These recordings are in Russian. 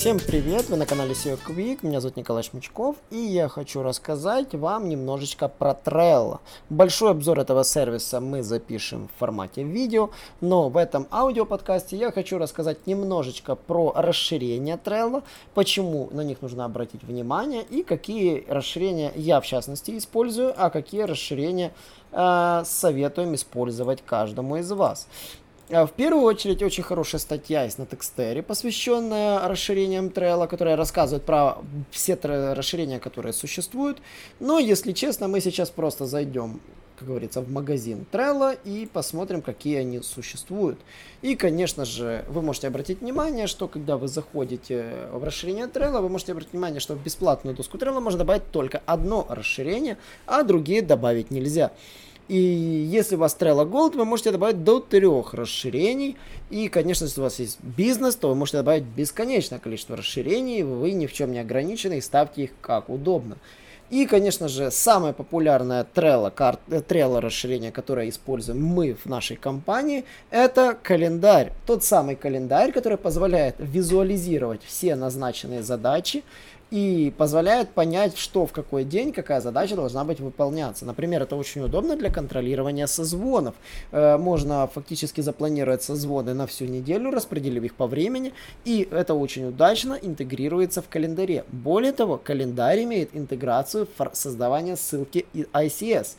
Всем привет, вы на канале SEO Quick, меня зовут Николай Шмичков, и я хочу рассказать вам немножечко про Trello. Большой обзор этого сервиса мы запишем в формате видео, но в этом аудиоподкасте я хочу рассказать немножечко про расширение Trello, почему на них нужно обратить внимание и какие расширения я в частности использую, а какие расширения э, советуем использовать каждому из вас. А, в первую очередь, очень хорошая статья есть на Текстере, посвященная расширениям Trello, которая рассказывает про все расширения, которые существуют. Но, если честно, мы сейчас просто зайдем, как говорится, в магазин Trello и посмотрим, какие они существуют. И, конечно же, вы можете обратить внимание, что когда вы заходите в расширение Trello, вы можете обратить внимание, что в бесплатную доску Trello можно добавить только одно расширение, а другие добавить нельзя. И если у вас Trello Gold, вы можете добавить до трех расширений. И, конечно, если у вас есть бизнес, то вы можете добавить бесконечное количество расширений. Вы ни в чем не ограничены и ставьте их как удобно. И, конечно же, самое популярное Trello, карт, э, Trello расширение, которое используем мы в нашей компании, это календарь. Тот самый календарь, который позволяет визуализировать все назначенные задачи и позволяет понять, что в какой день какая задача должна быть выполняться. Например, это очень удобно для контролирования созвонов. Э, можно фактически запланировать созвоны на всю неделю, распределив их по времени, и это очень удачно интегрируется в календаре. Более того, календарь имеет интеграцию в создавание ссылки ICS.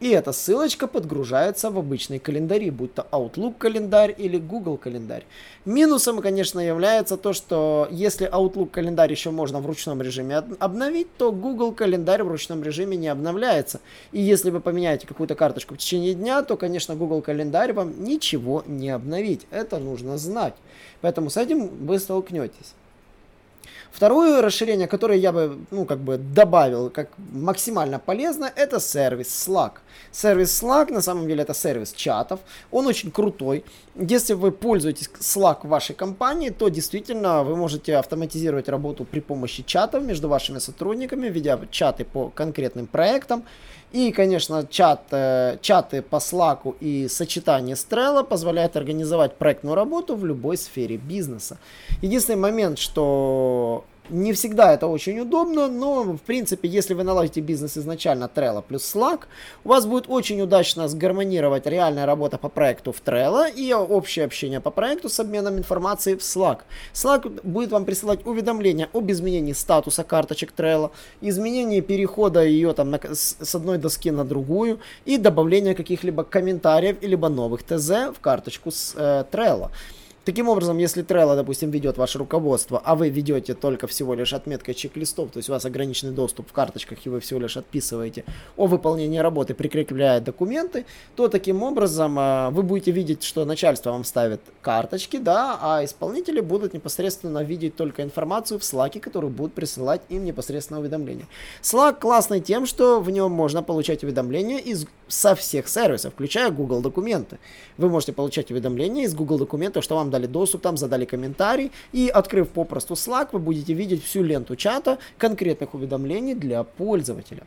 И эта ссылочка подгружается в обычные календари, будь то Outlook календарь или Google календарь. Минусом, конечно, является то, что если Outlook календарь еще можно в ручном режиме обновить, то Google календарь в ручном режиме не обновляется. И если вы поменяете какую-то карточку в течение дня, то, конечно, Google календарь вам ничего не обновить. Это нужно знать. Поэтому с этим вы столкнетесь. Второе расширение, которое я бы, ну, как бы добавил как максимально полезно, это сервис Slack. Сервис Slack, на самом деле, это сервис чатов. Он очень крутой. Если вы пользуетесь Slack в вашей компании, то действительно вы можете автоматизировать работу при помощи чатов между вашими сотрудниками, ведя чаты по конкретным проектам. И, конечно, чат, э, чаты по Slack и сочетание с Trello позволяет организовать проектную работу в любой сфере бизнеса. Единственный момент, что не всегда это очень удобно, но в принципе, если вы наладите бизнес изначально Trello плюс Slack, у вас будет очень удачно сгармонировать реальная работа по проекту в Trello и общее общение по проекту с обменом информацией в Slack. Slack будет вам присылать уведомления об изменении статуса карточек Trello, изменении перехода ее там на, с, одной доски на другую и добавления каких-либо комментариев либо новых ТЗ в карточку с э, Trello. Таким образом, если Trello, допустим, ведет ваше руководство, а вы ведете только всего лишь отметкой чек-листов, то есть у вас ограниченный доступ в карточках, и вы всего лишь отписываете о выполнении работы, прикрепляя документы, то таким образом а, вы будете видеть, что начальство вам ставит карточки, да, а исполнители будут непосредственно видеть только информацию в Slack, которую будут присылать им непосредственно уведомления. Slack классный тем, что в нем можно получать уведомления из, со всех сервисов, включая Google документы. Вы можете получать уведомления из Google документов, что вам дали доступ, там задали комментарий, и открыв попросту Slack, вы будете видеть всю ленту чата конкретных уведомлений для пользователя.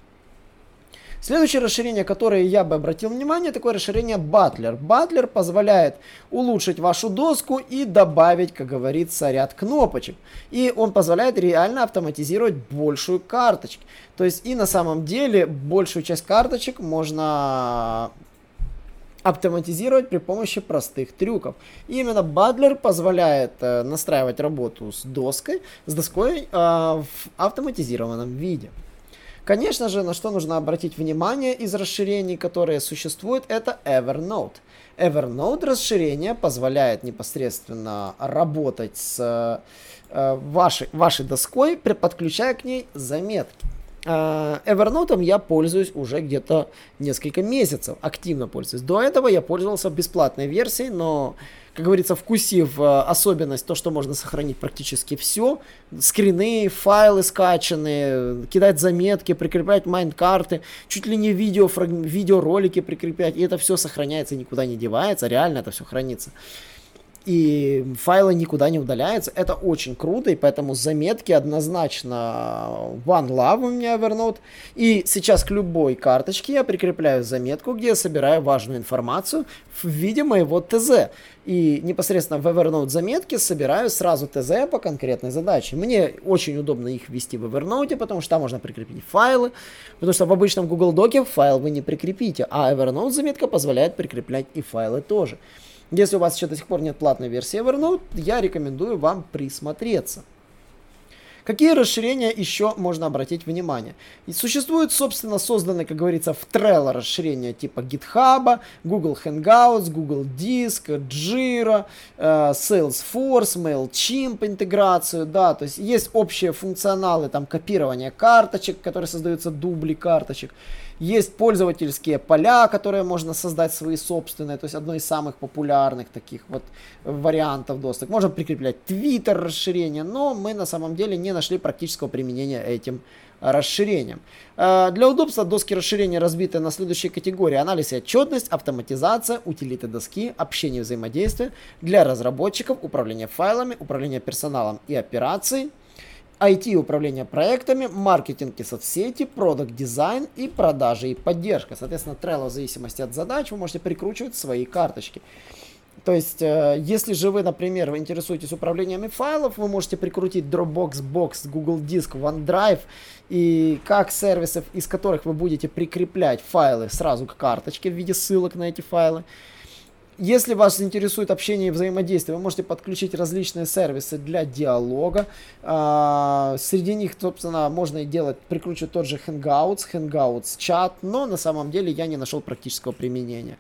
Следующее расширение, которое я бы обратил внимание, такое расширение Butler. Butler позволяет улучшить вашу доску и добавить, как говорится, ряд кнопочек. И он позволяет реально автоматизировать большую карточку. То есть и на самом деле большую часть карточек можно автоматизировать при помощи простых трюков. И именно Butler позволяет э, настраивать работу с доской, с доской э, в автоматизированном виде. Конечно же, на что нужно обратить внимание из расширений, которые существуют, это Evernote. Evernote расширение позволяет непосредственно работать с э, вашей, вашей доской, подключая к ней заметки. А, Evernote я пользуюсь уже где-то несколько месяцев, активно пользуюсь. До этого я пользовался бесплатной версией, но, как говорится, вкусив э, особенность, то, что можно сохранить практически все, скрины, файлы скачанные, кидать заметки, прикреплять майнд-карты, чуть ли не видео, видеоролики прикреплять, и это все сохраняется никуда не девается, реально это все хранится. И файлы никуда не удаляются. Это очень круто, и поэтому заметки однозначно One Love у меня Evernote. И сейчас к любой карточке я прикрепляю заметку, где я собираю важную информацию в виде моего ТЗ. И непосредственно в Evernote заметки собираю сразу ТЗ по конкретной задаче. Мне очень удобно их ввести в Evernote, потому что там можно прикрепить файлы, потому что в обычном Google Доке файл вы не прикрепите, а Evernote заметка позволяет прикреплять и файлы тоже. Если у вас еще до сих пор нет платной версии Evernote, я рекомендую вам присмотреться. Какие расширения еще можно обратить внимание? И существуют, собственно, созданные, как говорится, в Trello расширения типа GitHub, Google Hangouts, Google Disk, Jira, э, Salesforce, MailChimp интеграцию, да, то есть есть общие функционалы, там, копирование карточек, которые создаются дубли карточек. Есть пользовательские поля, которые можно создать свои собственные, то есть одно из самых популярных таких вот вариантов доступа. Можно прикреплять Twitter расширение, но мы на самом деле не нашли практического применения этим расширением. Э, для удобства доски расширения разбиты на следующие категории. Анализ и отчетность, автоматизация, утилиты доски, общение и взаимодействие. Для разработчиков управление файлами, управление персоналом и операцией. IT управление проектами, маркетинг и соцсети, продукт дизайн и продажи и поддержка. Соответственно, Trello в зависимости от задач вы можете прикручивать свои карточки. То есть, э, если же вы, например, вы интересуетесь управлениями файлов, вы можете прикрутить Dropbox, Box, Google Диск, OneDrive и как сервисов, из которых вы будете прикреплять файлы сразу к карточке в виде ссылок на эти файлы. Если вас интересует общение и взаимодействие, вы можете подключить различные сервисы для диалога. А, среди них, собственно, можно и делать, прикручивать тот же Hangouts, Hangouts чат, но на самом деле я не нашел практического применения.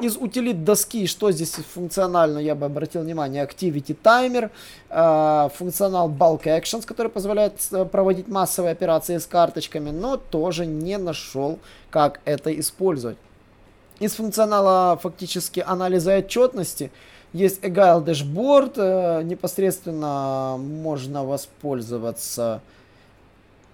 Из утилит доски, что здесь функционально, я бы обратил внимание, Activity Timer, э, функционал Bulk Actions, который позволяет э, проводить массовые операции с карточками, но тоже не нашел, как это использовать. Из функционала фактически анализа отчетности есть Agile Dashboard, э, непосредственно можно воспользоваться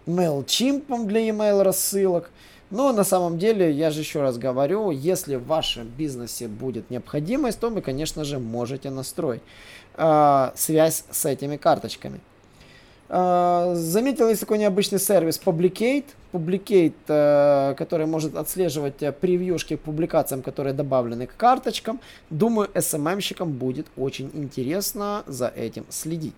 MailChimp для email рассылок. Но на самом деле, я же еще раз говорю, если в вашем бизнесе будет необходимость, то вы, конечно же, можете настроить э, связь с этими карточками. Э, заметил, есть такой необычный сервис Publicate. Publicate, э, который может отслеживать э, превьюшки к публикациям, которые добавлены к карточкам. Думаю, SMM-щикам будет очень интересно за этим следить.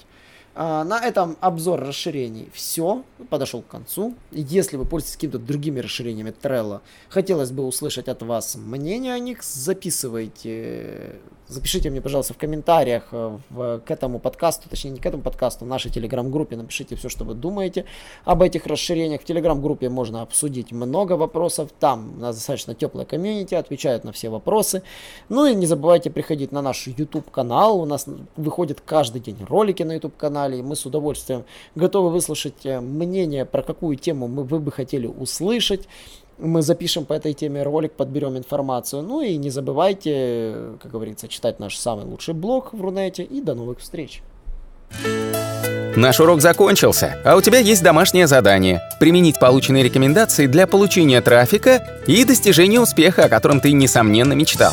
А, на этом обзор расширений все, подошел к концу. Если вы пользуетесь какими-то другими расширениями Trello, хотелось бы услышать от вас мнение о них, записывайте, запишите мне, пожалуйста, в комментариях э, в, к этому подкасту, точнее не к этому подкасту, в нашей телеграм-группе, напишите все, что вы думаете об этих расширениях. В телеграм-группе можно обсудить много вопросов, там у нас достаточно теплая комьюнити, отвечают на все вопросы. Ну и не забывайте приходить на наш YouTube канал, у нас выходит каждый день ролики на YouTube канале, канале. Мы с удовольствием готовы выслушать э, мнение, про какую тему мы, вы бы хотели услышать. Мы запишем по этой теме ролик, подберем информацию. Ну и не забывайте, как говорится, читать наш самый лучший блог в Рунете. И до новых встреч! Наш урок закончился, а у тебя есть домашнее задание – применить полученные рекомендации для получения трафика и достижения успеха, о котором ты, несомненно, мечтал.